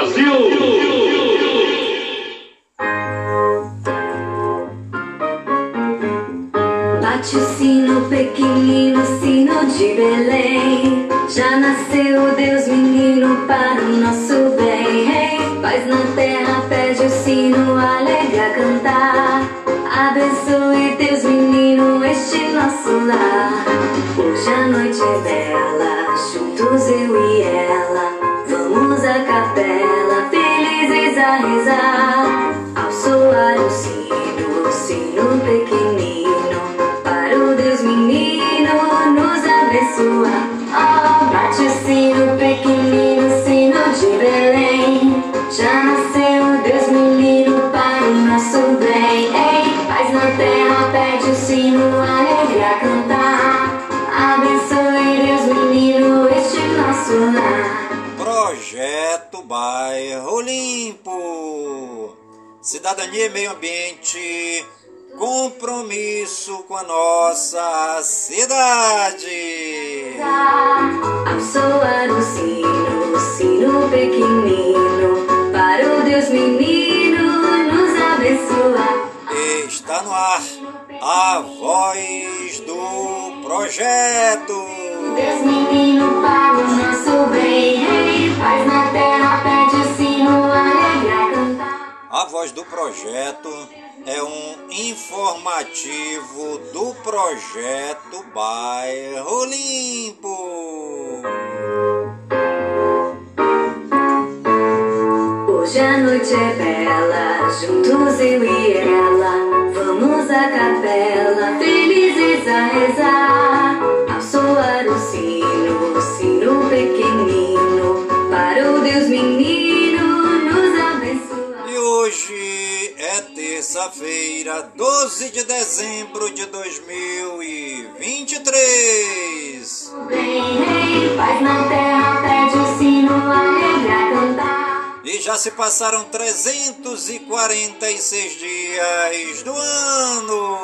Brasil! Bate o sino pequenino, sino de Belém. Já nasceu Deus menino para o nosso bem. Paz na terra, pede o sino, alegra cantar. Abençoe Deus menino este nosso lar. Hoje a noite é bela, juntos eu e ela. Cidadania e meio ambiente. Compromisso com a nossa cidade. Ao soar o sino, sino pequenino, para o Deus menino nos abençoar. Está no ar a voz do projeto. Deus menino para o nosso bem, paz na terra, A voz do projeto é um informativo do projeto Bairro Limpo. Hoje a noite é bela, juntos eu e ela. Vamos à capela, felizes a rezar. Ao soar o sino, terça-feira, 12 de dezembro de 2023. Bem, rei, paz na terra, pede o sino, alegra cantar. E já se passaram 346 dias do ano.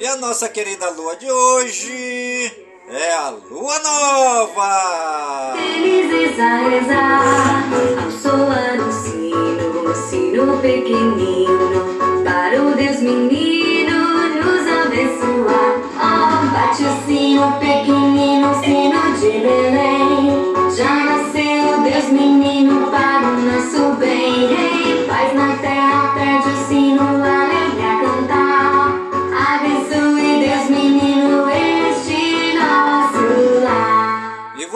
E a nossa querida lua de hoje é a lua nova. Felizes a rezar, ao soar o sino, sino pequenino, para o Deus menino nos abençoar. Oh, bate o sino pequenino, sino de Belém. Já nasceu Deus menino para o nosso bem. Rei, paz na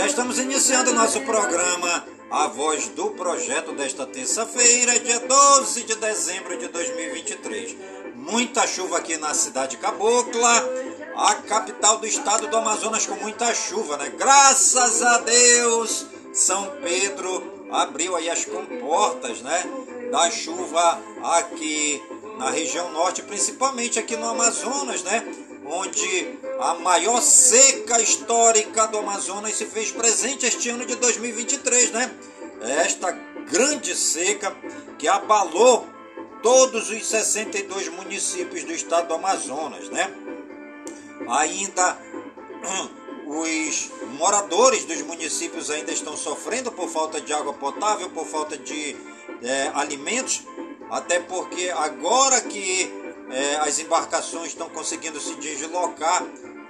Já estamos iniciando nosso programa A Voz do Projeto desta terça-feira, dia 12 de dezembro de 2023. Muita chuva aqui na cidade Cabocla, a capital do estado do Amazonas com muita chuva, né? Graças a Deus, São Pedro abriu aí as comportas, né? Da chuva aqui na região norte, principalmente aqui no Amazonas, né? Onde a maior seca histórica do Amazonas se fez presente este ano de 2023, né? Esta grande seca que abalou todos os 62 municípios do estado do Amazonas, né? Ainda hum, os moradores dos municípios ainda estão sofrendo por falta de água potável, por falta de é, alimentos, até porque agora que é, as embarcações estão conseguindo se deslocar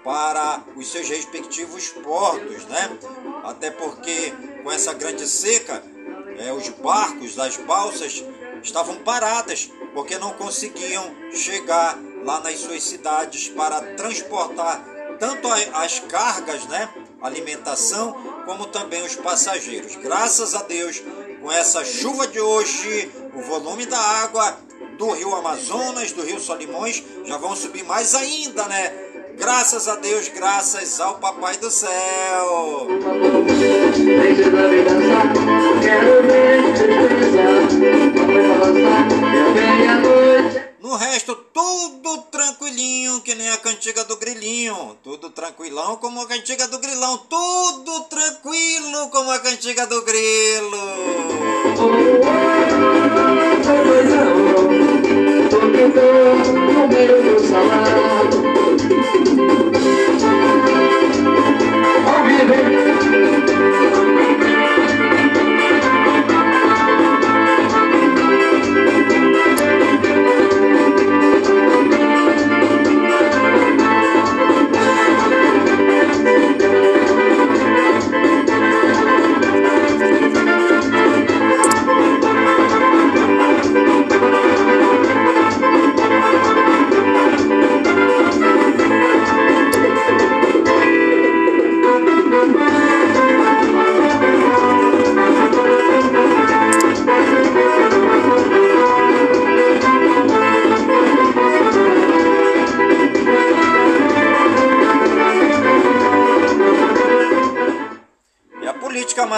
para os seus respectivos portos, né? Até porque com essa grande seca, é, os barcos, as balsas estavam paradas porque não conseguiam chegar lá nas suas cidades para transportar tanto as cargas, né, alimentação, como também os passageiros. Graças a Deus, com essa chuva de hoje, o volume da água do Rio Amazonas, do Rio Solimões, já vão subir mais ainda, né? Graças a Deus, graças ao Papai do Céu. No resto, tudo tranquilinho, que nem a cantiga do grilinho. Tudo tranquilão como a cantiga do grilão. Tudo tranquilo como a cantiga do grilo. No meio do salão. Ao viver.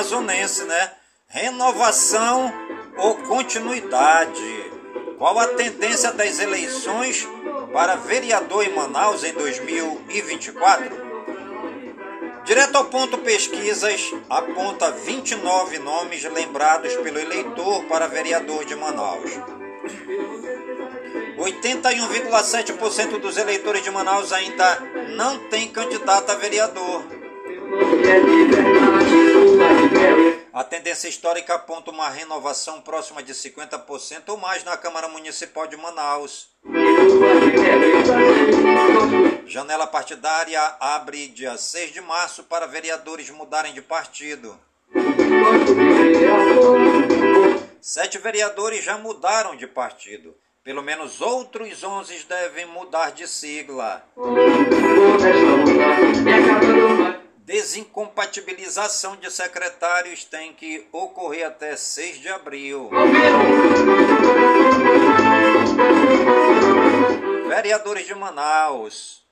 Amazonense, né? Renovação ou continuidade? Qual a tendência das eleições para vereador em Manaus em 2024? Direto ao ponto pesquisas aponta 29 nomes lembrados pelo eleitor para vereador de Manaus. 81,7% dos eleitores de Manaus ainda não tem candidato a vereador. A tendência histórica aponta uma renovação próxima de 50% ou mais na Câmara Municipal de Manaus. Janela partidária abre dia 6 de março para vereadores mudarem de partido. Sete vereadores já mudaram de partido. Pelo menos outros 11 devem mudar de sigla. Desincompatibilização de secretários tem que ocorrer até 6 de abril. Vereadores de Manaus.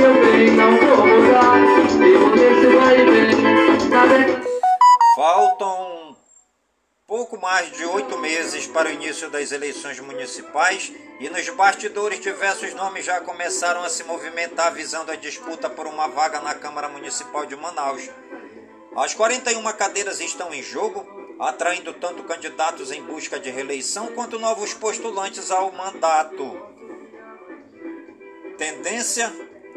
Meu bem, não vou vai vem. Faltam pouco mais de oito meses para o início das eleições municipais e nos bastidores diversos nomes já começaram a se movimentar visando a disputa por uma vaga na Câmara Municipal de Manaus. As 41 cadeiras estão em jogo, atraindo tanto candidatos em busca de reeleição quanto novos postulantes ao mandato tendência,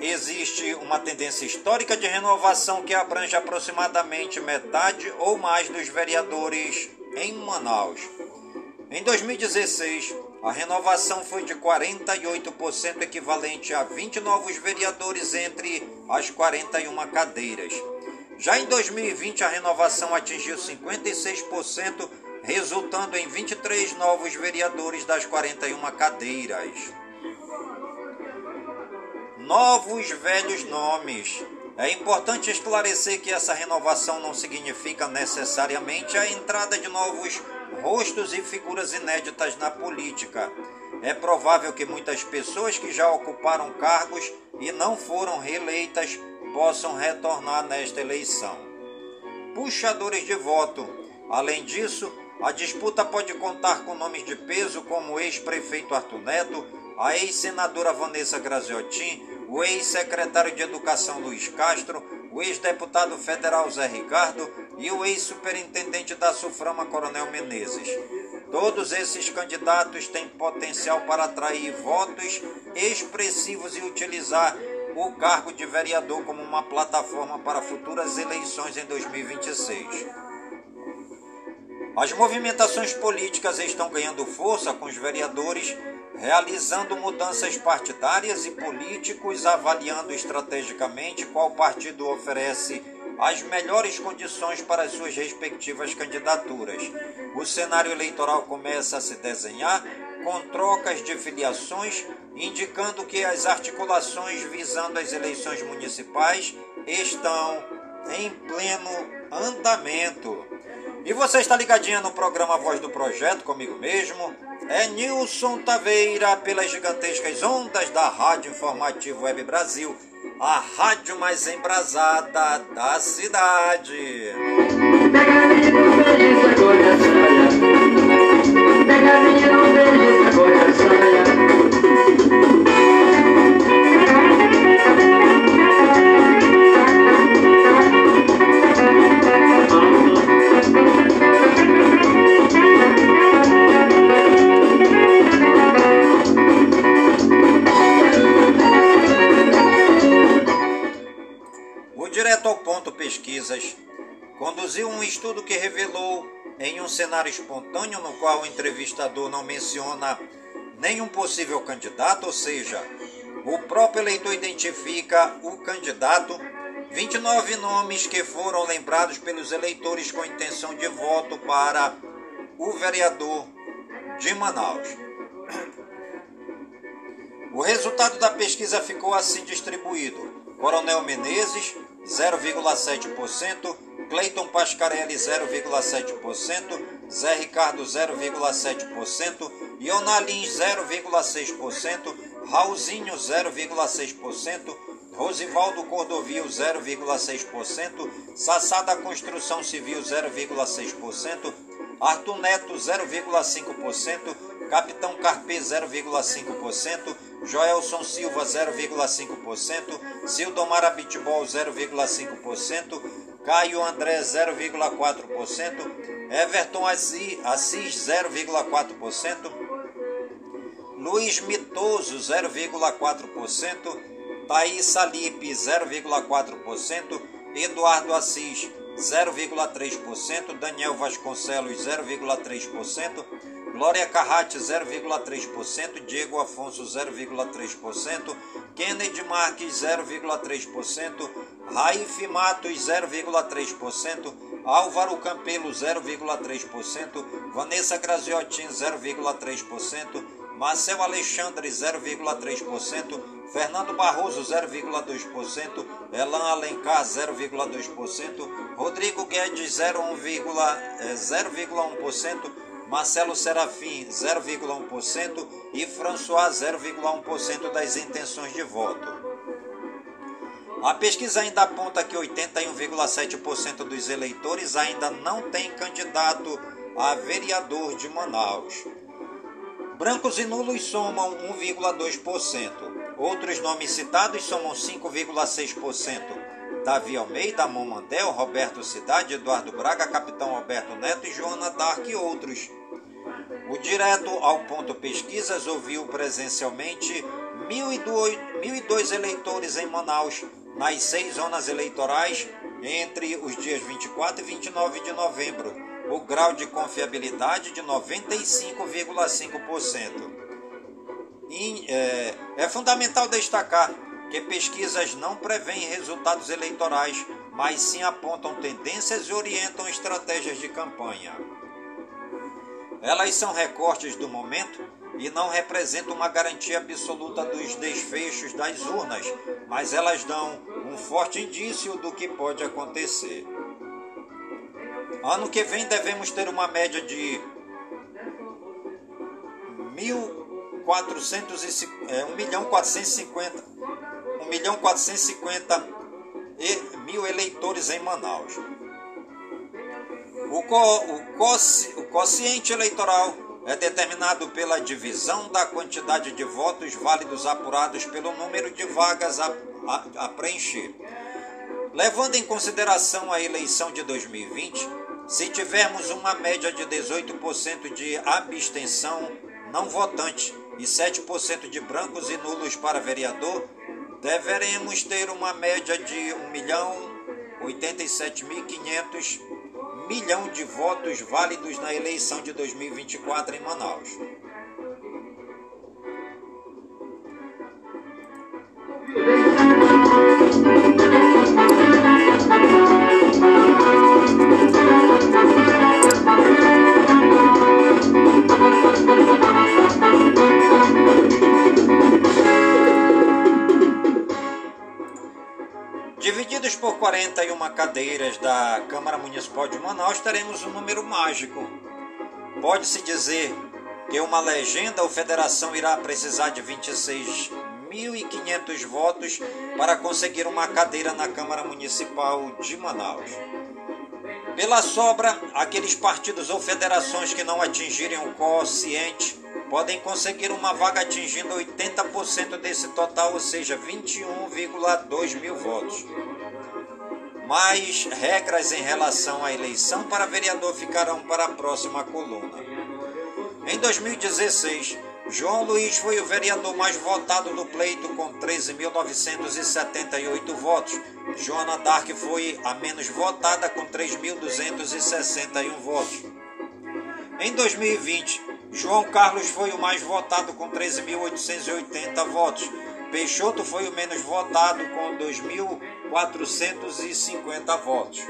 existe uma tendência histórica de renovação que abrange aproximadamente metade ou mais dos vereadores em Manaus. Em 2016, a renovação foi de 48%, equivalente a 20 novos vereadores entre as 41 cadeiras. Já em 2020, a renovação atingiu 56%, resultando em 23 novos vereadores das 41 cadeiras novos velhos nomes. É importante esclarecer que essa renovação não significa necessariamente a entrada de novos rostos e figuras inéditas na política. É provável que muitas pessoas que já ocuparam cargos e não foram reeleitas possam retornar nesta eleição. Puxadores de voto. Além disso, a disputa pode contar com nomes de peso como o ex-prefeito Arthur Neto, a ex-senadora Vanessa Graziotin, o ex-secretário de Educação Luiz Castro, o ex-deputado federal Zé Ricardo e o ex-superintendente da Suframa Coronel Menezes. Todos esses candidatos têm potencial para atrair votos expressivos e utilizar o cargo de vereador como uma plataforma para futuras eleições em 2026. As movimentações políticas estão ganhando força com os vereadores realizando mudanças partidárias e políticos avaliando estrategicamente qual partido oferece as melhores condições para as suas respectivas candidaturas. O cenário eleitoral começa a se desenhar com trocas de filiações, indicando que as articulações visando as eleições municipais estão em pleno andamento. E você está ligadinha no programa Voz do Projeto comigo mesmo? É Nilson Taveira pelas gigantescas ondas da Rádio Informativo Web Brasil, a rádio mais embrasada da cidade. Pega menino. Direto ponto pesquisas conduziu um estudo que revelou em um cenário espontâneo no qual o entrevistador não menciona nenhum possível candidato, ou seja, o próprio eleitor identifica o candidato, 29 nomes que foram lembrados pelos eleitores com intenção de voto para o vereador de Manaus. O resultado da pesquisa ficou assim distribuído: Coronel Menezes, 0,7%, Cleiton Pascarelli 0,7%, Zé Ricardo 0,7%, Ionalins 0,6%, Raulzinho 0,6%, Rosivaldo Cordovil 0,6%, Sassá da Construção Civil 0,6%, Arthur Neto 0,5%, Capitão Carpê 0,5%, Joelson Silva 0,5%, Sildomar Abitbol 0,5%, Caio André 0,4%, Everton Assis 0,4%, Luiz Mitoso 0,4%, Thaís Salipe 0,4%, Eduardo Assis 0,3%, Daniel Vasconcelos 0,3%, Glória Carrate 0,3%, Diego Afonso 0,3%, Kennedy Marques 0,3%, Raif Matos 0,3%, Álvaro Campelo 0,3%, Vanessa Graziotin 0,3%, Marcel Alexandre 0,3%, Fernando Barroso 0,2%, Elan Alencar 0,2%, Rodrigo Guedes 0,1%, Marcelo Serafim 0,1% e François 0,1% das intenções de voto. A pesquisa ainda aponta que 81,7% dos eleitores ainda não tem candidato a vereador de Manaus. Brancos e nulos somam 1,2%. Outros nomes citados somam 5,6%. Davi Almeida, Momandel, Roberto Cidade, Eduardo Braga, Capitão Roberto Neto e Joana Dark e outros. O Direto ao Ponto Pesquisas ouviu presencialmente 1.002 eleitores em Manaus, nas seis zonas eleitorais, entre os dias 24 e 29 de novembro. O grau de confiabilidade de 95,5%. É, é fundamental destacar que pesquisas não prevêem resultados eleitorais, mas sim apontam tendências e orientam estratégias de campanha. Elas são recortes do momento e não representam uma garantia absoluta dos desfechos das urnas, mas elas dão um forte indício do que pode acontecer. Ano que vem devemos ter uma média de 1.450 é, 1 milhão 450 1 milhão 450 mil eleitores em Manaus. O, co, o, o quociente eleitoral é determinado pela divisão da quantidade de votos válidos apurados pelo número de vagas a, a, a preencher. Levando em consideração a eleição de 2020, se tivermos uma média de 18% de abstenção não votante e 7% de brancos e nulos para vereador, deveremos ter uma média de 1 milhão 87.500 milhão de votos válidos na eleição de 2024 em Manaus. 41 cadeiras da Câmara Municipal de Manaus, teremos um número mágico. Pode-se dizer que uma legenda ou federação irá precisar de 26.500 votos para conseguir uma cadeira na Câmara Municipal de Manaus. Pela sobra, aqueles partidos ou federações que não atingirem o quociente podem conseguir uma vaga atingindo 80% desse total, ou seja, 21,2 mil votos. Mais regras em relação à eleição para vereador ficarão para a próxima coluna. Em 2016, João Luiz foi o vereador mais votado do pleito com 13.978 votos. Joana Dark foi a menos votada com 3.261 votos. Em 2020, João Carlos foi o mais votado com 13.880 votos. Peixoto foi o menos votado com 2.450 votos.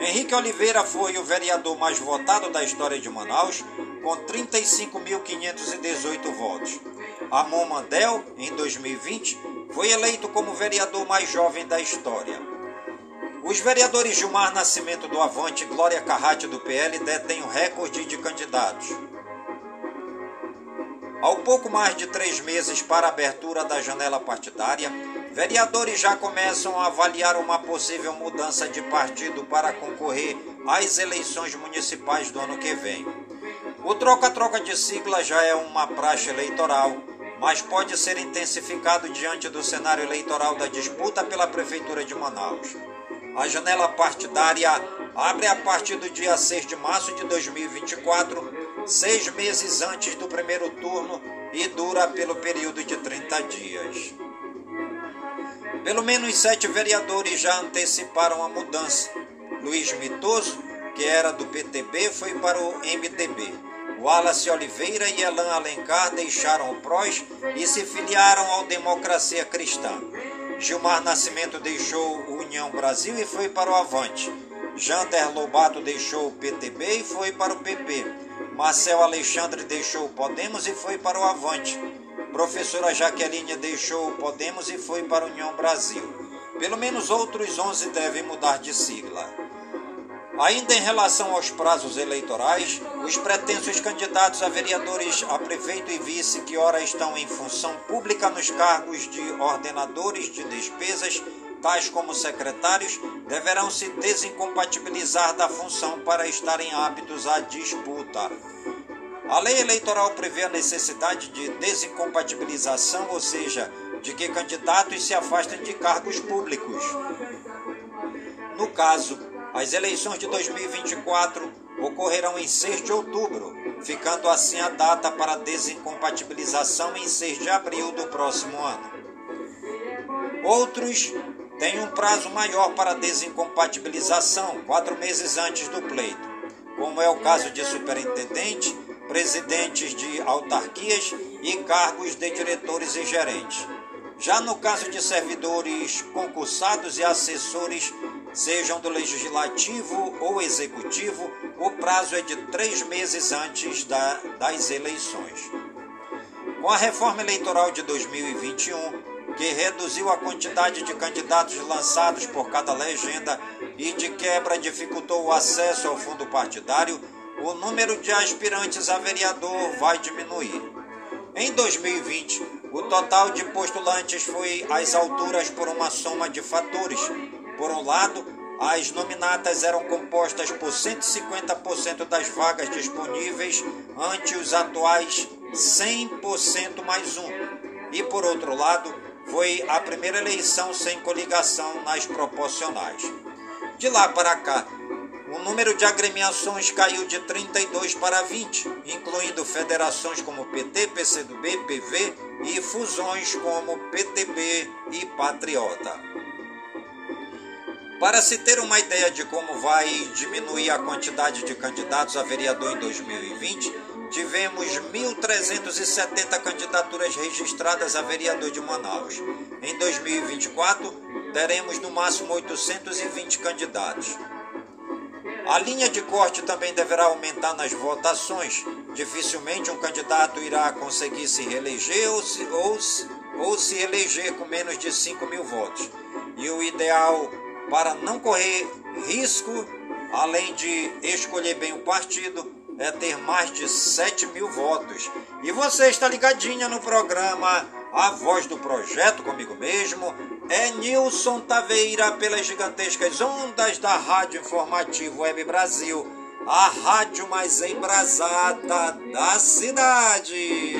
Henrique Oliveira foi o vereador mais votado da história de Manaus, com 35.518 votos. Amon Mandel, em 2020, foi eleito como vereador mais jovem da história. Os vereadores Gilmar Nascimento do Avante e Glória Carrate do PL detêm o recorde de candidatos. Ao pouco mais de três meses para a abertura da janela partidária, vereadores já começam a avaliar uma possível mudança de partido para concorrer às eleições municipais do ano que vem. O troca-troca de sigla já é uma praxe eleitoral, mas pode ser intensificado diante do cenário eleitoral da disputa pela Prefeitura de Manaus. A janela partidária abre a partir do dia 6 de março de 2024, seis meses antes do primeiro turno e dura pelo período de 30 dias. Pelo menos sete vereadores já anteciparam a mudança. Luiz Mitoso, que era do PTB, foi para o MDB. Wallace Oliveira e Elan Alencar deixaram o PROS e se filiaram ao Democracia Cristã. Gilmar Nascimento deixou o União Brasil e foi para o Avante. Jander Lobato deixou o PTB e foi para o PP. Marcel Alexandre deixou o Podemos e foi para o Avante. Professora Jaqueline deixou o Podemos e foi para a União Brasil. Pelo menos outros 11 devem mudar de sigla. Ainda em relação aos prazos eleitorais, os pretensos candidatos a vereadores, a prefeito e vice, que ora estão em função pública nos cargos de ordenadores de despesas, tais como secretários, deverão se desincompatibilizar da função para estarem aptos à disputa. A lei eleitoral prevê a necessidade de desincompatibilização, ou seja, de que candidatos se afastem de cargos públicos. No caso, as eleições de 2024 ocorrerão em 6 de outubro, ficando assim a data para desincompatibilização em 6 de abril do próximo ano. Outros têm um prazo maior para desincompatibilização, quatro meses antes do pleito, como é o caso de superintendente, presidentes de autarquias e cargos de diretores e gerentes. Já no caso de servidores concursados e assessores sejam do legislativo ou executivo, o prazo é de três meses antes da, das eleições. Com a reforma eleitoral de 2021, que reduziu a quantidade de candidatos lançados por cada legenda e de quebra dificultou o acesso ao fundo partidário, o número de aspirantes a vereador vai diminuir. Em 2020, o total de postulantes foi às alturas por uma soma de fatores, por um lado, as nominatas eram compostas por 150% das vagas disponíveis ante os atuais 100% mais um. E por outro lado, foi a primeira eleição sem coligação nas proporcionais. De lá para cá, o número de agremiações caiu de 32 para 20, incluindo federações como PT, PCdoB, PV e fusões como PTB e Patriota. Para se ter uma ideia de como vai diminuir a quantidade de candidatos a vereador em 2020, tivemos 1.370 candidaturas registradas a vereador de Manaus. Em 2024, teremos no máximo 820 candidatos. A linha de corte também deverá aumentar nas votações. Dificilmente um candidato irá conseguir se reeleger ou se, ou, ou se eleger com menos de 5 mil votos. E o ideal para não correr risco, além de escolher bem o partido, é ter mais de 7 mil votos. E você está ligadinha no programa A Voz do Projeto comigo mesmo, é Nilson Taveira pelas gigantescas ondas da Rádio Informativo Web Brasil, a rádio mais embrasada da cidade.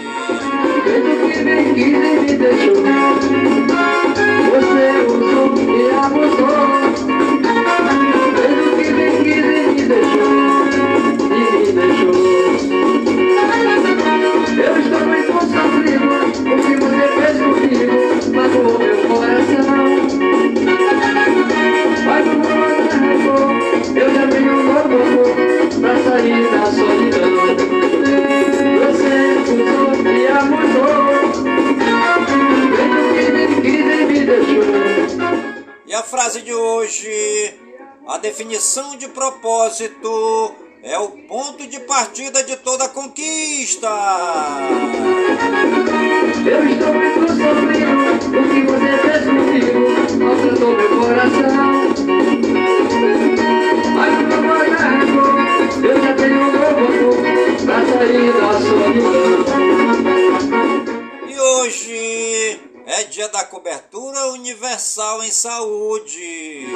A frase de hoje, a definição de propósito é o ponto de partida de toda conquista. Eu estou muito sofrido, o que você fez comigo maltratou meu coração. Mas não vai dar eu já tenho um novo pra sair da solidão. E hoje é dia da cobertura universal em saúde.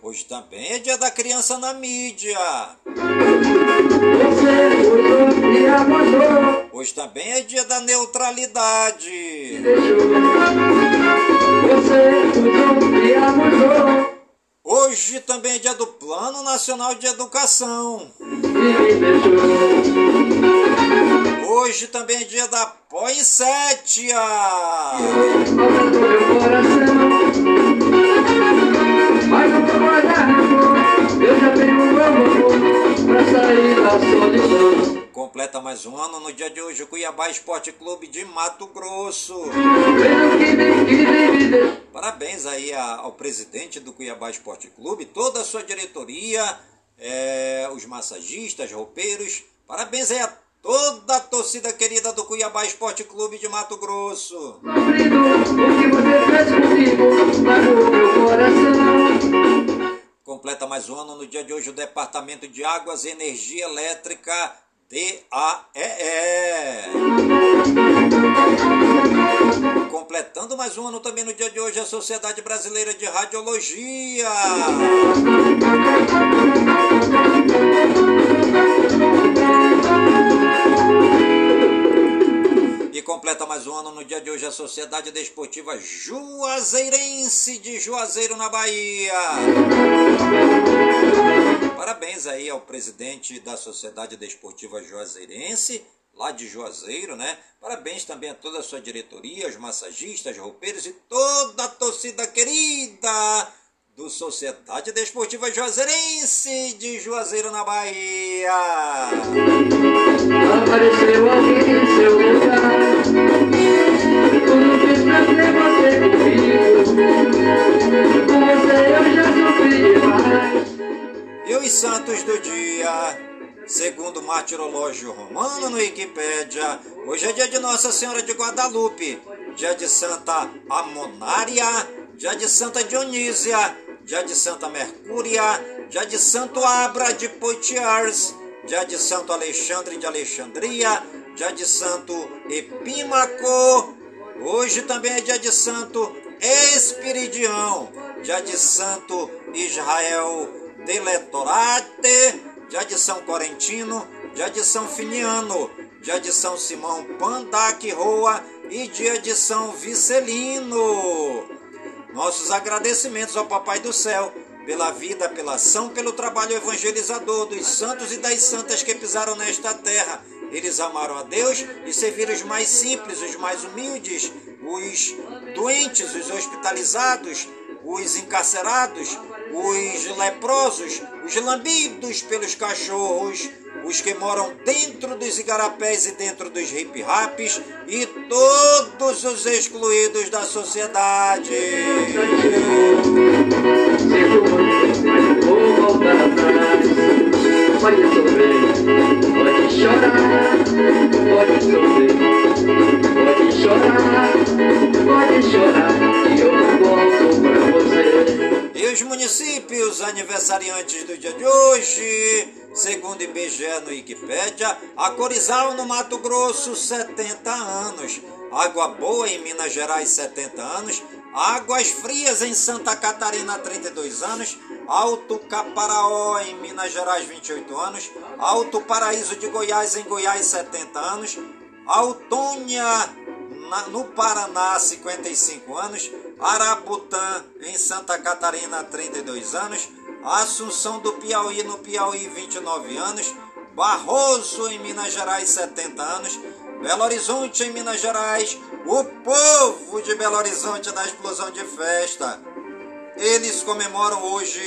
Hoje também é dia da criança na mídia. Hoje também é dia da neutralidade. Hoje também é dia do Plano Nacional de Educação. Hoje também é dia da solidão. Completa mais um ano no dia de hoje o Cuiabá Esporte Clube de Mato Grosso. Parabéns aí ao presidente do Cuiabá Esporte Clube, toda a sua diretoria, é, os massagistas, roupeiros. Parabéns aí a toda a torcida querida do Cuiabá Esporte Clube de Mato Grosso. Completa mais um ano no dia de hoje o Departamento de Águas e Energia Elétrica DAEE. Completando mais um ano também no dia de hoje a Sociedade Brasileira de Radiologia. Completa mais um ano no dia de hoje a Sociedade Desportiva Juazeirense de Juazeiro, na Bahia. Parabéns aí ao presidente da Sociedade Desportiva Juazeirense, lá de Juazeiro, né? Parabéns também a toda a sua diretoria, os massagistas, roupeiros e toda a torcida querida do Sociedade Desportiva Juazeirense de Juazeiro, na Bahia. Apareceu alguém em seu lugar, tudo fez pra ter você comigo, com você eu já sofri demais. E os santos do dia, segundo o martirológio romano no Wikipédia, hoje é dia de Nossa Senhora de Guadalupe, dia de Santa Amonária, dia de Santa Dionísia, dia de Santa Mercúria, dia de Santo Abra de Poitiers, dia de Santo Alexandre de Alexandria, dia de Santo Epímaco, hoje também é dia de Santo Espiridião, dia de Santo Israel de Letorate, dia de São Corentino, dia de São Finiano, dia de São Simão Pandaque Roa, e dia de São Vicelino. Nossos agradecimentos ao Papai do Céu pela vida, pela ação, pelo trabalho evangelizador dos santos e das santas que pisaram nesta terra. Eles amaram a Deus e serviram os mais simples, os mais humildes, os doentes, os hospitalizados, os encarcerados, os leprosos, os lambidos pelos cachorros, os que moram dentro dos igarapés e dentro dos hip-raps e todos os excluídos da sociedade. Pode sorrir, pode chorar, pode sorrir, pode chorar, pode chorar, e eu volto pra você. Os municípios aniversariantes do dia de hoje, segundo IBGE no Wikipédia, a Corizal no Mato Grosso, 70 anos. Água Boa em Minas Gerais, 70 anos. Águas Frias em Santa Catarina, 32 anos. Alto Caparaó em Minas Gerais, 28 anos. Alto Paraíso de Goiás em Goiás, 70 anos. Autônia na- no Paraná, 55 anos. Arabutã em Santa Catarina, 32 anos. Assunção do Piauí no Piauí, 29 anos. Barroso em Minas Gerais, 70 anos. Belo Horizonte em Minas Gerais. O povo de Belo Horizonte na explosão de festa. Eles comemoram hoje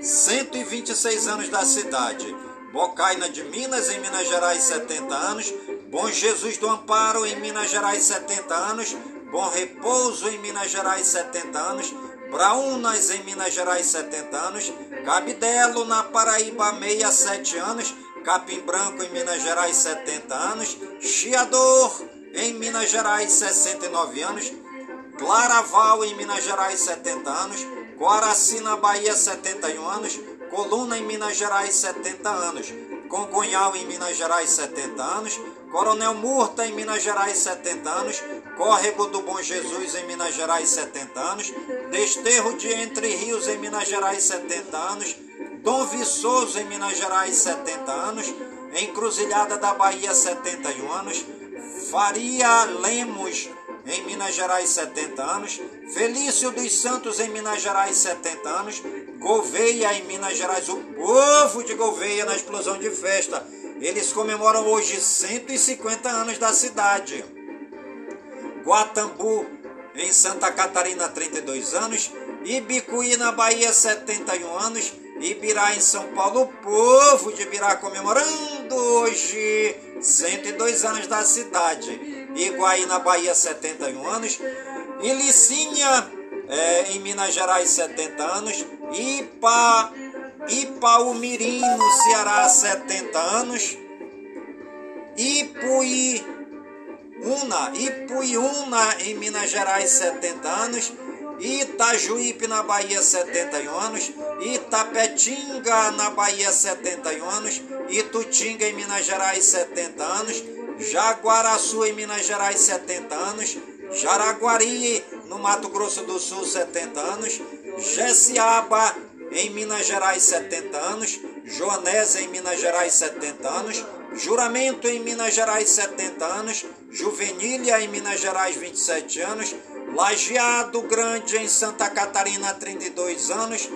126 anos da cidade. Bocaina de Minas, em Minas Gerais, 70 anos. Bom Jesus do Amparo, em Minas Gerais, 70 anos. Bom Repouso, em Minas Gerais, 70 anos. Braunas, em Minas Gerais, 70 anos. Cabidelo, na Paraíba, 67 anos. Capim Branco, em Minas Gerais, 70 anos. Chiador, em Minas Gerais, 69 anos. Claraval, em Minas Gerais, 70 anos. Coaraci, na Bahia, 71 anos. Coluna, em Minas Gerais, 70 anos. Congonhal, em Minas Gerais, 70 anos. Coronel Murta, em Minas Gerais, 70 anos. Córrego do Bom Jesus, em Minas Gerais, 70 anos. Desterro de Entre Rios, em Minas Gerais, 70 anos. Dom Viçoso, em Minas Gerais, 70 anos. Encruzilhada da Bahia, 71 anos. Faria Lemos, em Minas Gerais, 70 anos. Felício dos Santos, em Minas Gerais, 70 anos. Gouveia, em Minas Gerais, o povo de Gouveia na explosão de festa. Eles comemoram hoje 150 anos da cidade. Guatambu, em Santa Catarina, 32 anos. Ibicuí, na Bahia, 71 anos. Ibirá, em São Paulo, o povo de Ibirá comemorando hoje 102 anos da cidade. Iguaí, na Bahia, 71 anos. Ilicínea, é, em Minas Gerais, 70 anos. Ipa, Ipaumirim, no Ceará, 70 anos. Ipuí, Una, Ipuiuna em Minas Gerais, 70 anos. Itajuípe na Bahia, 71 anos. Itapetinga na Bahia, 71 anos. Itutinga em Minas Gerais, 70 anos. Jaguaraçu em Minas Gerais, 70 anos. Jaraguari no Mato Grosso do Sul, 70 anos. Jessiaba em Minas Gerais, 70 anos. Joanésia em Minas Gerais, 70 anos. Juramento em Minas Gerais, 70 anos. Juvenília em Minas Gerais, 27 anos. Lajeado Grande em Santa Catarina, 32 anos.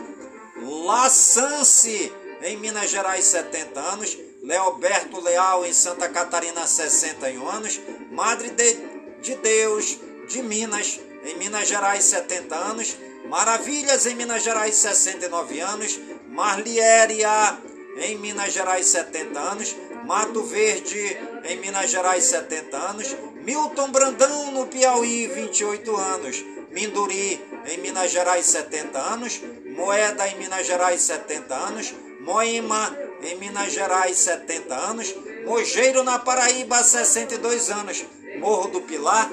Laçance em Minas Gerais, 70 anos. Leoberto Leal em Santa Catarina, 61 anos. Madre de, de Deus de Minas em Minas Gerais, 70 anos. Maravilhas em Minas Gerais, 69 anos. Marliéria em Minas Gerais, 70 anos. Mato Verde em Minas Gerais, 70 anos. Milton Brandão no Piauí, 28 anos. Minduri em Minas Gerais, 70 anos. Moeda em Minas Gerais, 70 anos. Moema em Minas Gerais, 70 anos. Mogeiro na Paraíba, 62 anos. Morro do Pilar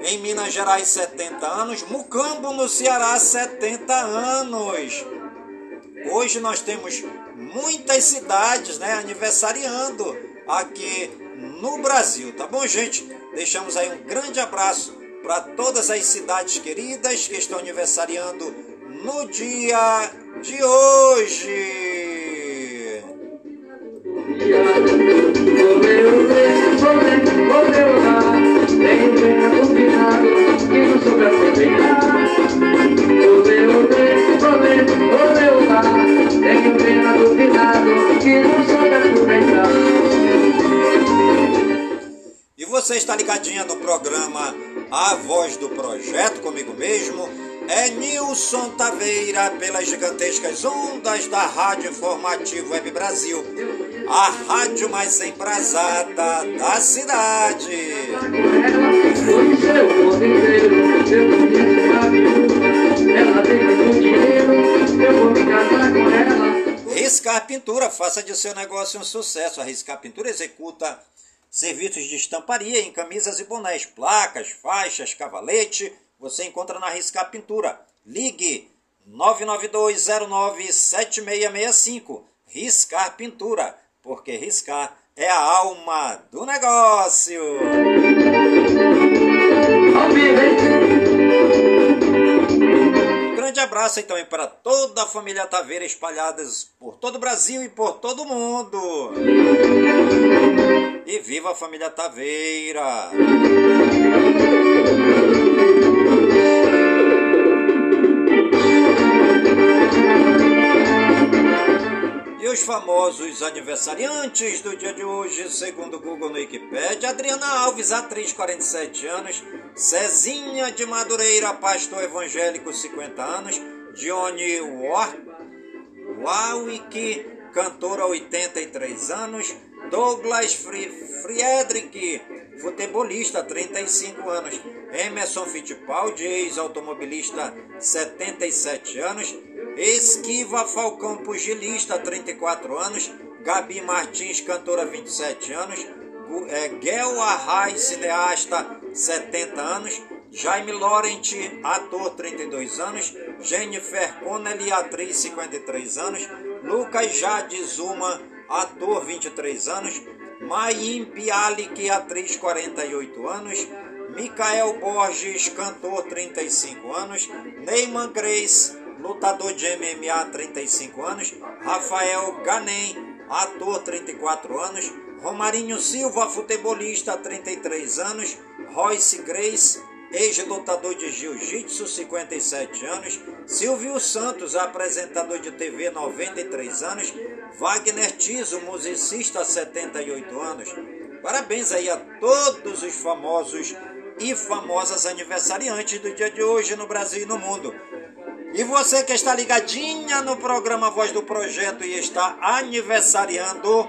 em Minas Gerais, 70 anos. Mucambo no Ceará, 70 anos. Hoje nós temos muitas cidades né, aniversariando aqui no Brasil, tá bom, gente? Deixamos aí um grande abraço para todas as cidades queridas que estão aniversariando no dia de hoje. Olê, olê, olá Tenho pena do finado que não soube aproveitar E você está ligadinha no programa A Voz do Projeto comigo mesmo é Nilson Taveira pelas gigantescas ondas da Rádio Informativo Web Brasil, a rádio mais embrasada da cidade. Riscar Pintura, faça de seu negócio um sucesso. A Riscar Pintura executa serviços de estamparia em camisas e bonés, placas, faixas, cavalete você encontra na Riscar Pintura. Ligue 992097665. Riscar Pintura, porque riscar é a alma do negócio. Um grande abraço então para toda a família Taveira espalhadas por todo o Brasil e por todo o mundo. E viva a família Taveira! E os famosos aniversariantes do dia de hoje, segundo o Google no Wikipedia, Adriana Alves, atriz, 47 anos, Cezinha de Madureira, pastor evangélico, 50 anos, Johnny Warwick, cantora, 83 anos, Douglas Friedrich, futebolista, 35 anos. Emerson Fittipaldi, ex-automobilista, 77 anos. Esquiva Falcão, pugilista, 34 anos. Gabi Martins, cantora, 27 anos. É, Gel Arrai, cineasta, 70 anos. Jaime Laurent, ator, 32 anos. Jennifer Connelly, atriz, 53 anos. Lucas Jade Zuma, ator, 23 anos. Mayim Bialik, atriz, 48 anos. Micael Borges, cantor, 35 anos. Neyman Grace, lutador de MMA, 35 anos. Rafael Ganem, ator, 34 anos. Romarinho Silva, futebolista, 33 anos. Royce Grace, ex-lutador de jiu-jitsu, 57 anos. Silvio Santos, apresentador de TV, 93 anos. Wagner Tiso, musicista, 78 anos. Parabéns aí a todos os famosos e famosas aniversariantes do dia de hoje no Brasil e no mundo. E você que está ligadinha no programa Voz do Projeto e está aniversariando,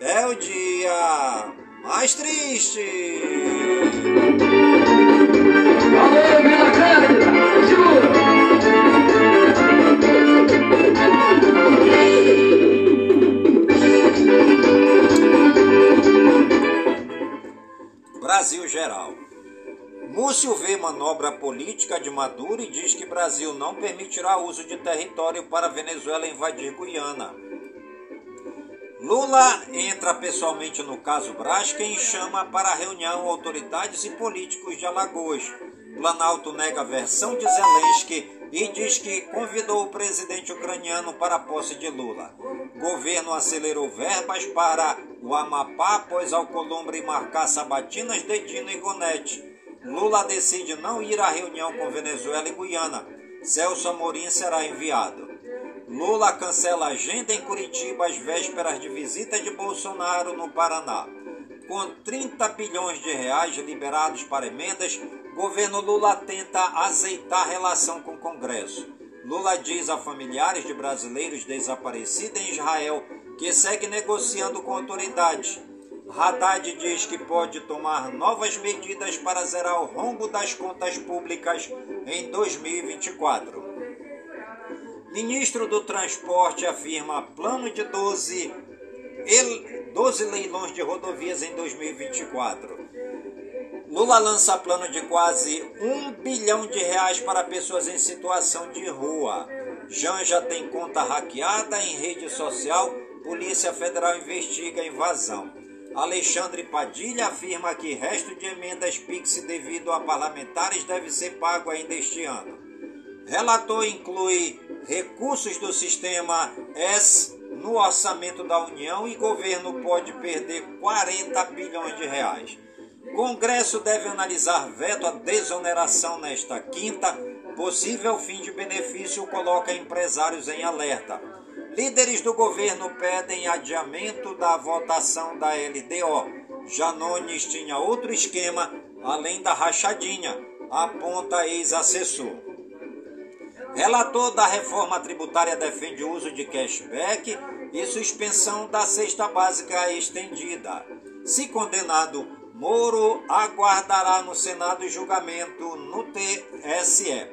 é o dia mais triste. Brasil Geral. Múcio vê manobra política de Maduro e diz que Brasil não permitirá uso de território para Venezuela invadir Guiana. Lula entra pessoalmente no caso Braskem e chama para a reunião autoridades e políticos de Alagoas. Planalto nega a versão de Zelensky e diz que convidou o presidente ucraniano para a posse de Lula. Governo acelerou verbas para o Amapá após Alcolumbre marcar sabatinas de Dino e Gonete. Lula decide não ir à reunião com Venezuela e Guiana. Celso Amorim será enviado. Lula cancela agenda em Curitiba às vésperas de visita de Bolsonaro no Paraná. Com 30 bilhões de reais liberados para emendas, governo Lula tenta azeitar relação com o Congresso. Lula diz a familiares de brasileiros desaparecidos em Israel que segue negociando com autoridades. Haddad diz que pode tomar novas medidas para zerar o rombo das contas públicas em 2024. Ministro do Transporte afirma plano de 12, 12 leilões de rodovias em 2024. Lula lança plano de quase um bilhão de reais para pessoas em situação de rua. Janja tem conta hackeada em rede social. Polícia Federal investiga invasão. Alexandre Padilha afirma que resto de emendas PIX devido a parlamentares deve ser pago ainda este ano. Relator inclui recursos do sistema S no orçamento da União e governo pode perder 40 bilhões de reais. Congresso deve analisar veto à desoneração nesta quinta. Possível fim de benefício coloca empresários em alerta. Líderes do governo pedem adiamento da votação da LDO. Janones tinha outro esquema, além da rachadinha, aponta ex-assessor. Relator da reforma tributária defende o uso de cashback e suspensão da cesta básica estendida. Se condenado, Moro aguardará no Senado julgamento no TSE.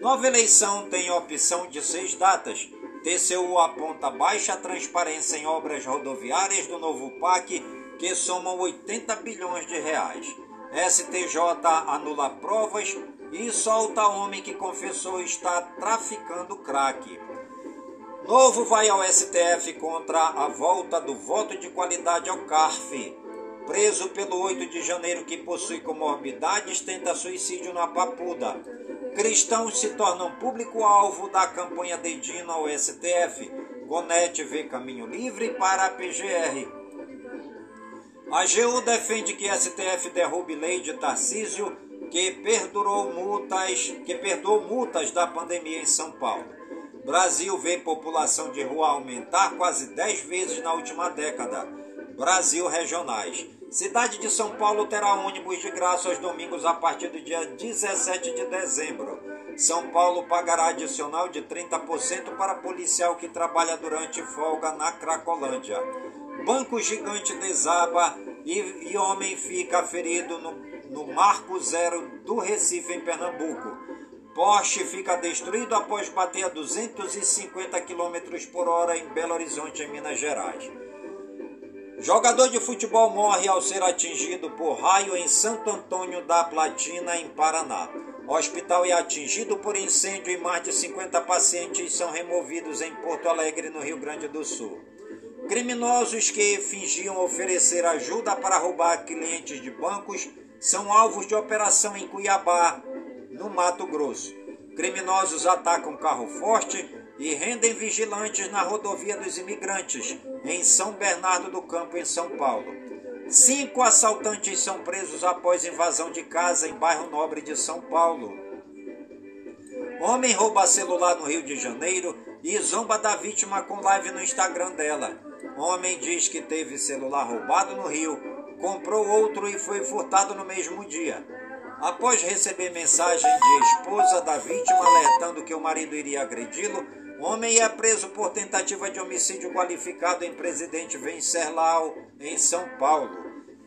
Nova eleição tem opção de seis datas. TCU aponta baixa transparência em obras rodoviárias do novo PAC, que somam 80 bilhões de reais. STJ anula provas e solta homem que confessou estar traficando crack. Novo vai ao STF contra a volta do voto de qualidade ao CARF. Preso pelo 8 de janeiro que possui comorbidades, tenta suicídio na Papuda. Cristãos se tornam público-alvo da campanha dedinho ao STF. Gonete vê caminho livre para a PGR. A AGU defende que STF derrube lei de Tarcísio que perdurou multas, que perdoou multas da pandemia em São Paulo. Brasil vê população de rua aumentar quase 10 vezes na última década. Brasil Regionais. Cidade de São Paulo terá ônibus de graça aos domingos a partir do dia 17 de dezembro. São Paulo pagará adicional de 30% para policial que trabalha durante folga na Cracolândia. Banco gigante desaba e, e homem fica ferido no, no Marco Zero do Recife, em Pernambuco. Porsche fica destruído após bater a 250 km por hora em Belo Horizonte, em Minas Gerais. Jogador de futebol morre ao ser atingido por raio em Santo Antônio da Platina, em Paraná. Hospital é atingido por incêndio e mais de 50 pacientes são removidos em Porto Alegre, no Rio Grande do Sul. Criminosos que fingiam oferecer ajuda para roubar clientes de bancos são alvos de operação em Cuiabá, no Mato Grosso. Criminosos atacam carro forte e rendem vigilantes na rodovia dos imigrantes, em São Bernardo do Campo, em São Paulo. Cinco assaltantes são presos após invasão de casa em bairro Nobre de São Paulo. Homem rouba celular no Rio de Janeiro e zomba da vítima com live no Instagram dela. Homem diz que teve celular roubado no Rio, comprou outro e foi furtado no mesmo dia. Após receber mensagem de esposa da vítima alertando que o marido iria agredi-lo, Homem é preso por tentativa de homicídio qualificado em Presidente Venceslau, em São Paulo.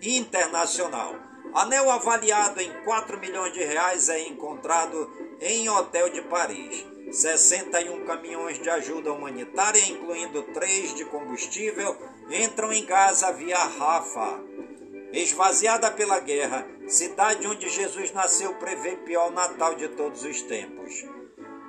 Internacional. Anel avaliado em 4 milhões de reais é encontrado em hotel de Paris. 61 caminhões de ajuda humanitária, incluindo 3 de combustível, entram em Gaza via Rafa. Esvaziada pela guerra, cidade onde Jesus nasceu prevê pior Natal de todos os tempos.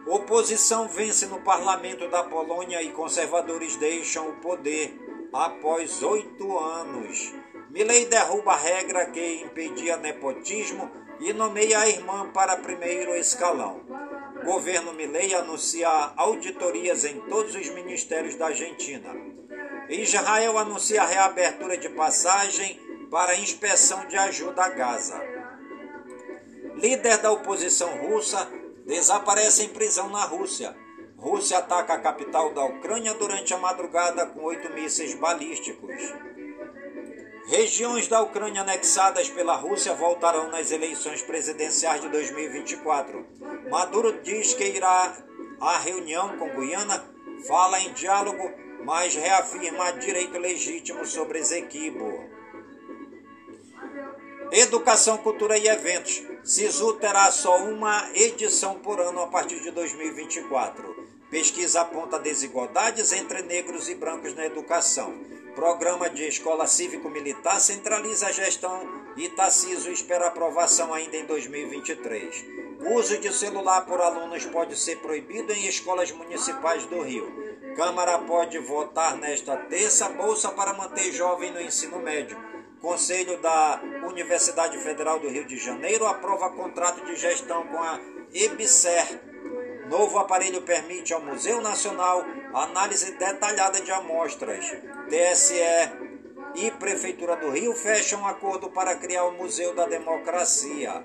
Oposição vence no parlamento da Polônia e conservadores deixam o poder após oito anos. Milley derruba a regra que impedia nepotismo e nomeia a irmã para primeiro escalão. Governo Milley anuncia auditorias em todos os ministérios da Argentina. Israel anuncia a reabertura de passagem para inspeção de ajuda a Gaza. Líder da oposição russa desaparece em prisão na Rússia. Rússia ataca a capital da Ucrânia durante a madrugada com oito mísseis balísticos. Regiões da Ucrânia anexadas pela Rússia voltarão nas eleições presidenciais de 2024. Maduro diz que irá à reunião com Guiana, fala em diálogo, mas reafirma direito legítimo sobre Esequibo. Educação, Cultura e Eventos. SISU terá só uma edição por ano a partir de 2024. Pesquisa aponta desigualdades entre negros e brancos na educação. Programa de escola cívico-militar centraliza a gestão e Tarciso espera aprovação ainda em 2023. O uso de celular por alunos pode ser proibido em escolas municipais do Rio. Câmara pode votar nesta terça bolsa para manter jovem no ensino médio. Conselho da Universidade Federal do Rio de Janeiro aprova contrato de gestão com a EBSER. Novo aparelho permite ao Museu Nacional análise detalhada de amostras. TSE e Prefeitura do Rio fecham acordo para criar o Museu da Democracia.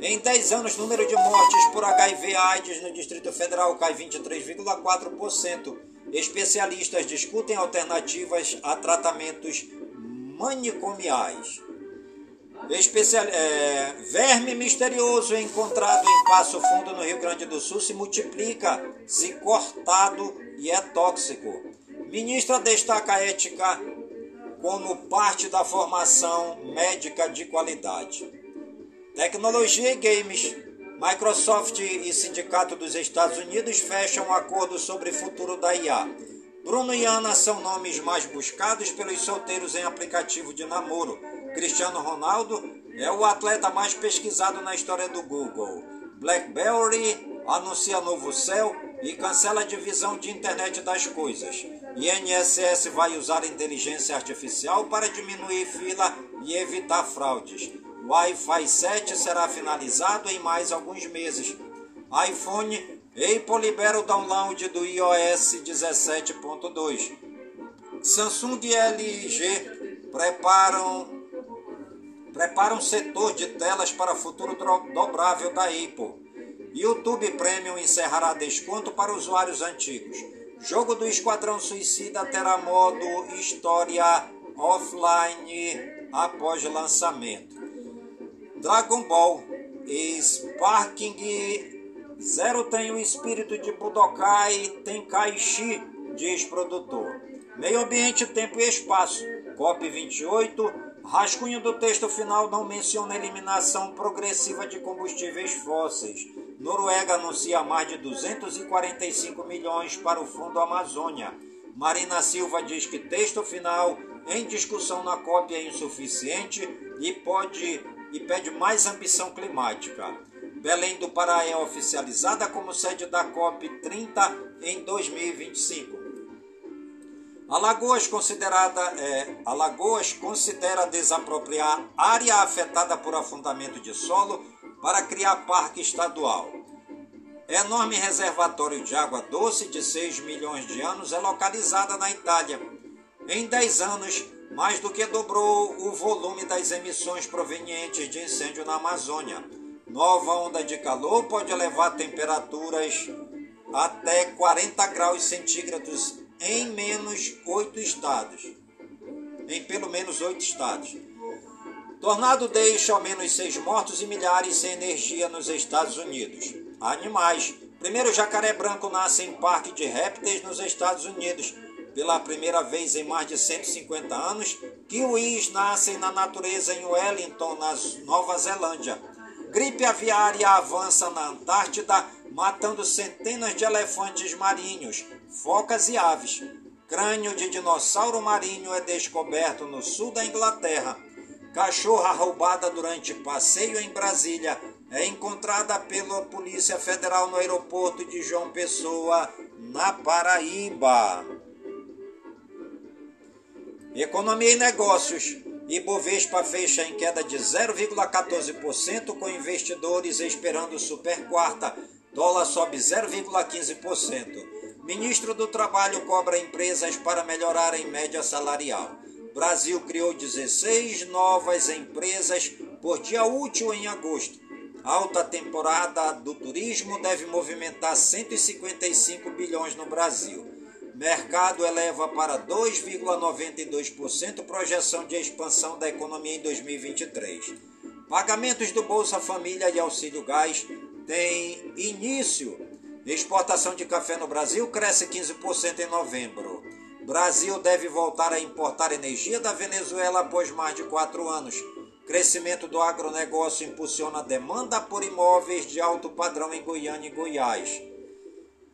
Em 10 anos, o número de mortes por HIV/AIDS no Distrito Federal cai 23,4%. Especialistas discutem alternativas a tratamentos manicomiais. Especial, é, verme misterioso encontrado em Passo Fundo, no Rio Grande do Sul, se multiplica se cortado e é tóxico. Ministra destaca a ética como parte da formação médica de qualidade. Tecnologia e games. Microsoft e Sindicato dos Estados Unidos fecham um acordo sobre futuro da IA. Bruno e Ana são nomes mais buscados pelos solteiros em aplicativo de namoro. Cristiano Ronaldo é o atleta mais pesquisado na história do Google. BlackBerry anuncia novo céu e cancela a divisão de internet das coisas. INSS vai usar inteligência artificial para diminuir fila e evitar fraudes. Wi-Fi 7 será finalizado em mais alguns meses. iPhone, Apple libera o download do iOS 17.2. Samsung e LG preparam preparam setor de telas para futuro dobrável da Apple. YouTube Premium encerrará desconto para usuários antigos. Jogo do Esquadrão Suicida terá modo história offline após lançamento. Dragon Ball Sparking Zero tem o espírito de Budokai Tenkaichi, diz produtor. Meio Ambiente, Tempo e Espaço. COP28. Rascunho do texto final não menciona eliminação progressiva de combustíveis fósseis. Noruega anuncia mais de 245 milhões para o Fundo Amazônia. Marina Silva diz que texto final em discussão na COP é insuficiente e pode e pede mais ambição climática. Belém do Pará é oficializada como sede da COP 30 em 2025. Alagoas considerada é, Alagoas considera desapropriar área afetada por afundamento de solo para criar parque estadual. Enorme reservatório de água doce de 6 milhões de anos é localizada na Itália. Em 10 anos, mais do que dobrou o volume das emissões provenientes de incêndio na Amazônia. Nova onda de calor pode elevar temperaturas até 40 graus centígrados em menos 8 estados. Em pelo menos 8 estados. Tornado deixa ao menos seis mortos e milhares sem energia nos Estados Unidos. Animais. Primeiro jacaré branco nasce em parque de répteis nos Estados Unidos. Pela primeira vez em mais de 150 anos, kiwis nascem na natureza em Wellington, na Nova Zelândia. Gripe aviária avança na Antártida, matando centenas de elefantes marinhos, focas e aves. Crânio de dinossauro marinho é descoberto no sul da Inglaterra. Cachorra roubada durante passeio em Brasília é encontrada pela Polícia Federal no aeroporto de João Pessoa, na Paraíba. Economia e negócios. Ibovespa fecha em queda de 0,14% com investidores esperando super quarta. Dólar sobe 0,15%. Ministro do Trabalho cobra empresas para melhorar em média salarial. Brasil criou 16 novas empresas por dia útil em agosto. Alta temporada do turismo deve movimentar 155 bilhões no Brasil. Mercado eleva para 2,92% projeção de expansão da economia em 2023. Pagamentos do Bolsa Família e Auxílio Gás têm início. Exportação de café no Brasil cresce 15% em novembro. Brasil deve voltar a importar energia da Venezuela após mais de quatro anos. Crescimento do agronegócio impulsiona a demanda por imóveis de alto padrão em Goiânia e Goiás.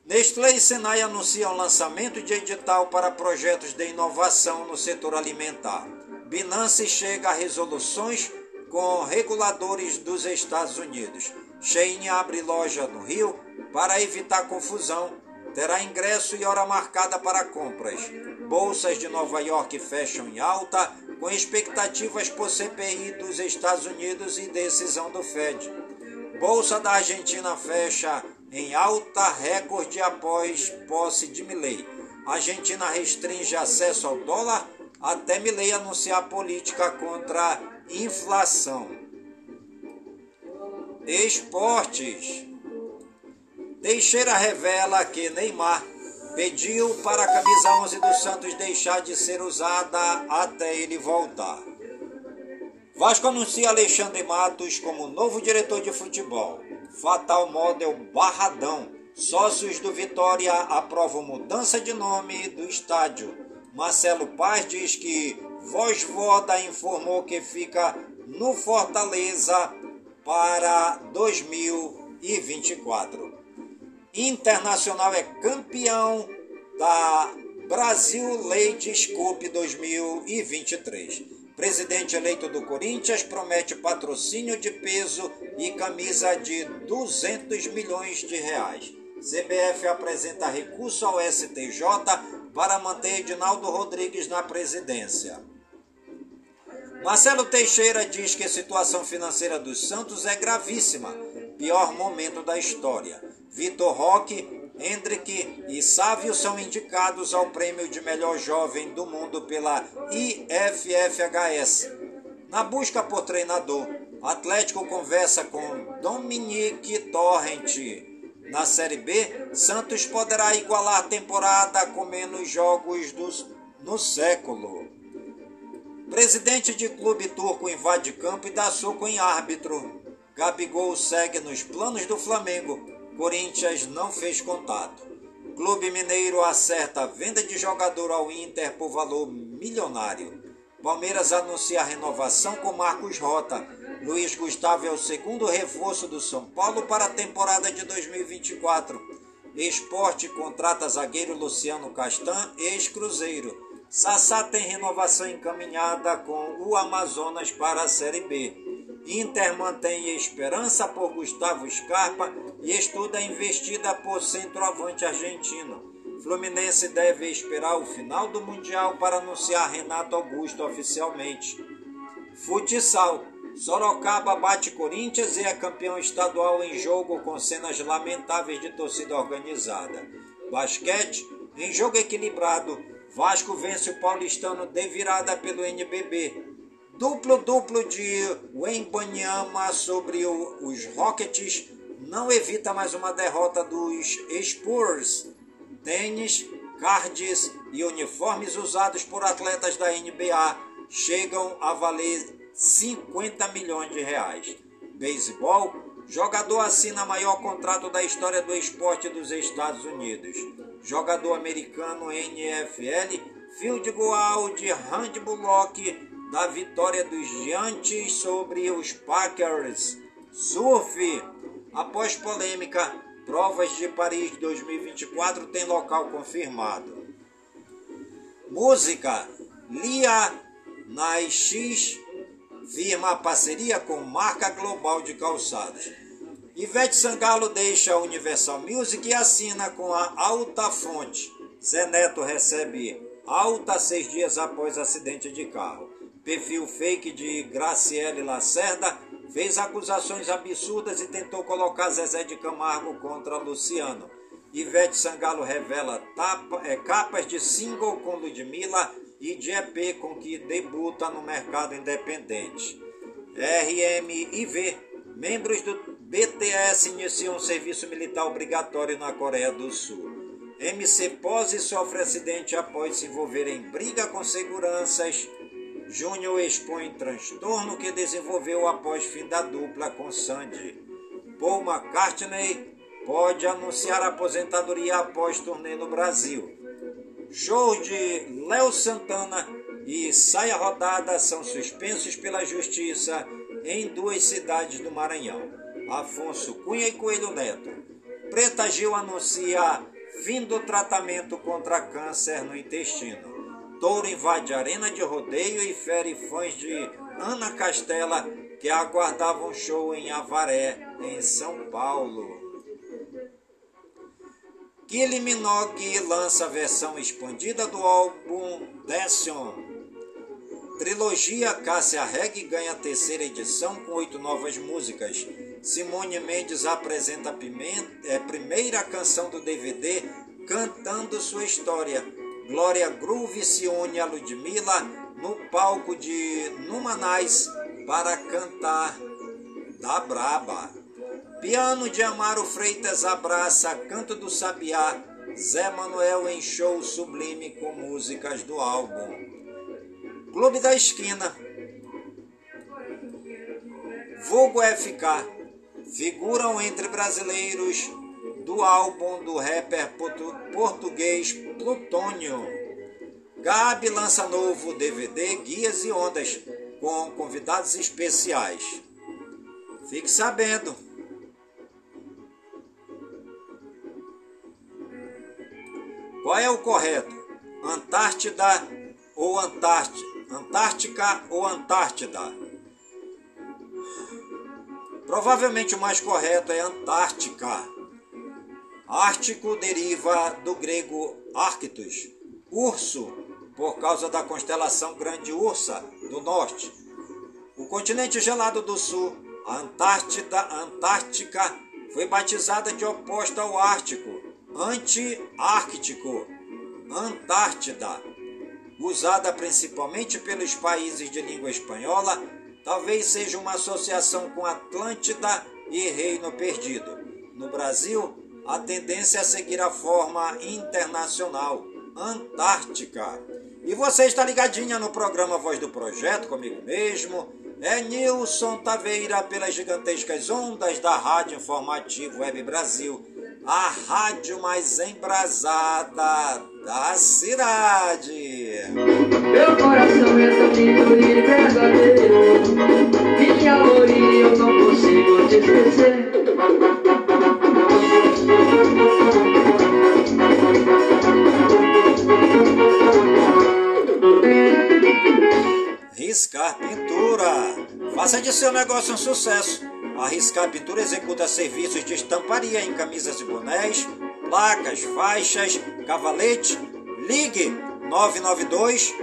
Nestlé e Senai anunciam lançamento de edital para projetos de inovação no setor alimentar. Binance chega a resoluções com reguladores dos Estados Unidos. Shein abre loja no Rio para evitar confusão. Terá ingresso e hora marcada para compras. Bolsas de Nova York fecham em alta, com expectativas por CPI dos Estados Unidos e decisão do Fed. Bolsa da Argentina fecha em alta recorde após posse de Milley. Argentina restringe acesso ao dólar até Milley anunciar política contra inflação. Esportes. Teixeira revela que Neymar pediu para a camisa 11 do Santos deixar de ser usada até ele voltar. Vasco anuncia Alexandre Matos como novo diretor de futebol. Fatal Model Barradão. Sócios do Vitória aprovam mudança de nome do estádio. Marcelo Paz diz que Voda informou que fica no Fortaleza para 2024. Internacional é campeão da Brasil Leite Cup 2023. Presidente eleito do Corinthians promete patrocínio de peso e camisa de 200 milhões de reais. CBF apresenta recurso ao STJ para manter Edinaldo Rodrigues na presidência. Marcelo Teixeira diz que a situação financeira dos Santos é gravíssima, pior momento da história. Vitor Roque Hendrick e Sávio são indicados ao prêmio de melhor jovem do mundo pela IFFHS. Na busca por treinador, Atlético conversa com Dominique Torrent. Na Série B, Santos poderá igualar a temporada com menos jogos dos, no século. Presidente de clube turco invade campo e dá soco em árbitro. Gabigol segue nos planos do Flamengo Corinthians não fez contato. Clube Mineiro acerta a venda de jogador ao Inter por valor milionário. Palmeiras anuncia a renovação com Marcos Rota. Luiz Gustavo é o segundo reforço do São Paulo para a temporada de 2024. Esporte contrata zagueiro Luciano Castan, ex-Cruzeiro. Sassá tem renovação encaminhada com o Amazonas para a Série B. Inter mantém esperança por Gustavo Scarpa e estuda investida por centroavante argentino. Fluminense deve esperar o final do Mundial para anunciar Renato Augusto oficialmente. Futsal. Sorocaba bate Corinthians e é campeão estadual em jogo com cenas lamentáveis de torcida organizada. Basquete. Em jogo equilibrado, Vasco vence o paulistano de virada pelo NBB. Duplo-duplo de Wembanyama sobre os Rockets não evita mais uma derrota dos Spurs. Tênis, cards e uniformes usados por atletas da NBA chegam a valer 50 milhões de reais. Beisebol, jogador assina maior contrato da história do esporte dos Estados Unidos. Jogador americano NFL, field goal de handball da vitória dos Giants sobre os Packers. Surf. Após polêmica, provas de Paris 2024 tem local confirmado. Música. Lia Nas X firma parceria com marca global de calçados. Ivete Sangalo deixa a Universal Music e assina com a Alta Fonte. Zé Neto recebe alta seis dias após acidente de carro perfil fake de Graciele Lacerda, fez acusações absurdas e tentou colocar Zezé de Camargo contra Luciano. Ivete Sangalo revela tapa, é, capas de single com Ludmilla e de EP com que debuta no mercado independente. RMIV, membros do BTS iniciam um serviço militar obrigatório na Coreia do Sul. MC Pose sofre acidente após se envolver em briga com seguranças Júnior expõe transtorno que desenvolveu após fim da dupla com Sandy. Paul McCartney pode anunciar aposentadoria após turnê no Brasil. Show de Léo Santana e Saia Rodada são suspensos pela Justiça em duas cidades do Maranhão. Afonso Cunha e Coelho Neto. Preta Gil anuncia fim do tratamento contra câncer no intestino. Touro invade a arena de rodeio e fere fãs de Ana Castela que aguardavam show em Avaré, em São Paulo. Kylie Minogue lança a versão expandida do álbum Dession. Trilogia Cássia Reg ganha terceira edição com oito novas músicas. Simone Mendes apresenta a é, primeira canção do DVD cantando sua história. Glória Groove se une a Ludmilla no palco de Numanais para cantar da Braba. Piano de Amaro Freitas abraça Canto do Sabiá. Zé Manuel em show sublime com músicas do álbum. Clube da Esquina. Vulgo FK. Figuram entre brasileiros do álbum do rapper português Plutônio. Gabi lança novo DVD Guias e Ondas com convidados especiais. Fique sabendo. Qual é o correto? Antártida ou Antártida? Antártica ou Antártida? Provavelmente o mais correto é Antártica. Ártico deriva do grego Arctus, urso, por causa da constelação Grande Ursa do norte. O continente gelado do sul, a Antártida Antártica, foi batizada de oposta ao Ártico, anti-ártico, Antártida. Usada principalmente pelos países de língua espanhola, talvez seja uma associação com Atlântida e Reino Perdido. No Brasil, a tendência é seguir a forma internacional, Antártica. E você está ligadinha no programa Voz do Projeto, comigo mesmo. É Nilson Taveira pelas gigantescas ondas da Rádio Informativo Web Brasil, a rádio mais embrasada da cidade. Meu coração é e verdadeiro, minha amor e eu não consigo te esquecer. Riscar Pintura. Faça de seu negócio um sucesso. A Riscar Pintura executa serviços de estamparia em camisas e bonés, placas, faixas, cavalete. Ligue 992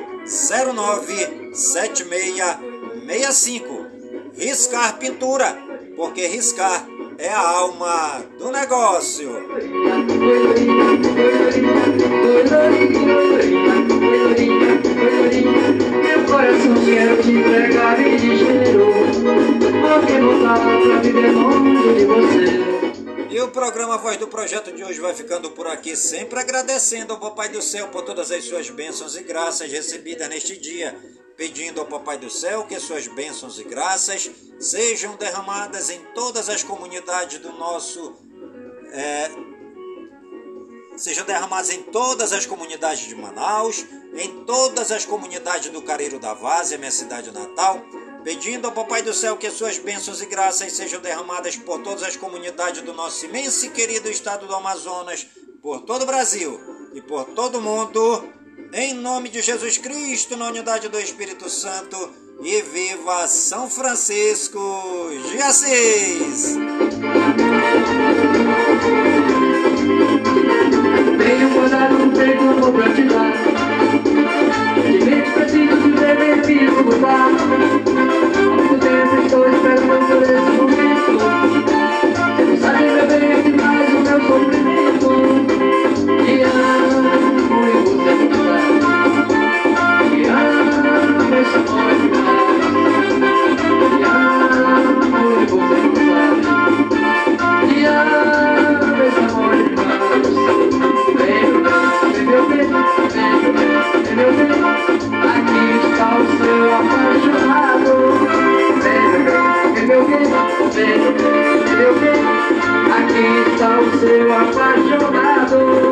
097665. Riscar Pintura, porque riscar é a alma do negócio. Meu coração quero te entregar e porque voltar pra viver longe de você. E o programa Voz do Projeto de hoje vai ficando por aqui, sempre agradecendo ao Papai do Céu por todas as suas bênçãos e graças recebidas neste dia pedindo ao Papai do Céu que suas bênçãos e graças sejam derramadas em todas as comunidades do nosso. É, sejam derramadas em todas as comunidades de Manaus, em todas as comunidades do Careiro da Várzea, minha cidade natal, pedindo ao Papai do Céu que suas bênçãos e graças sejam derramadas por todas as comunidades do nosso imenso e querido estado do Amazonas, por todo o Brasil e por todo o mundo em nome de Jesus Cristo, na unidade do Espírito Santo, e viva São Francisco de Assis! Venho morar um peito, vou praticar. De medo preciso de beber, fico mudar. O seu apaixonado.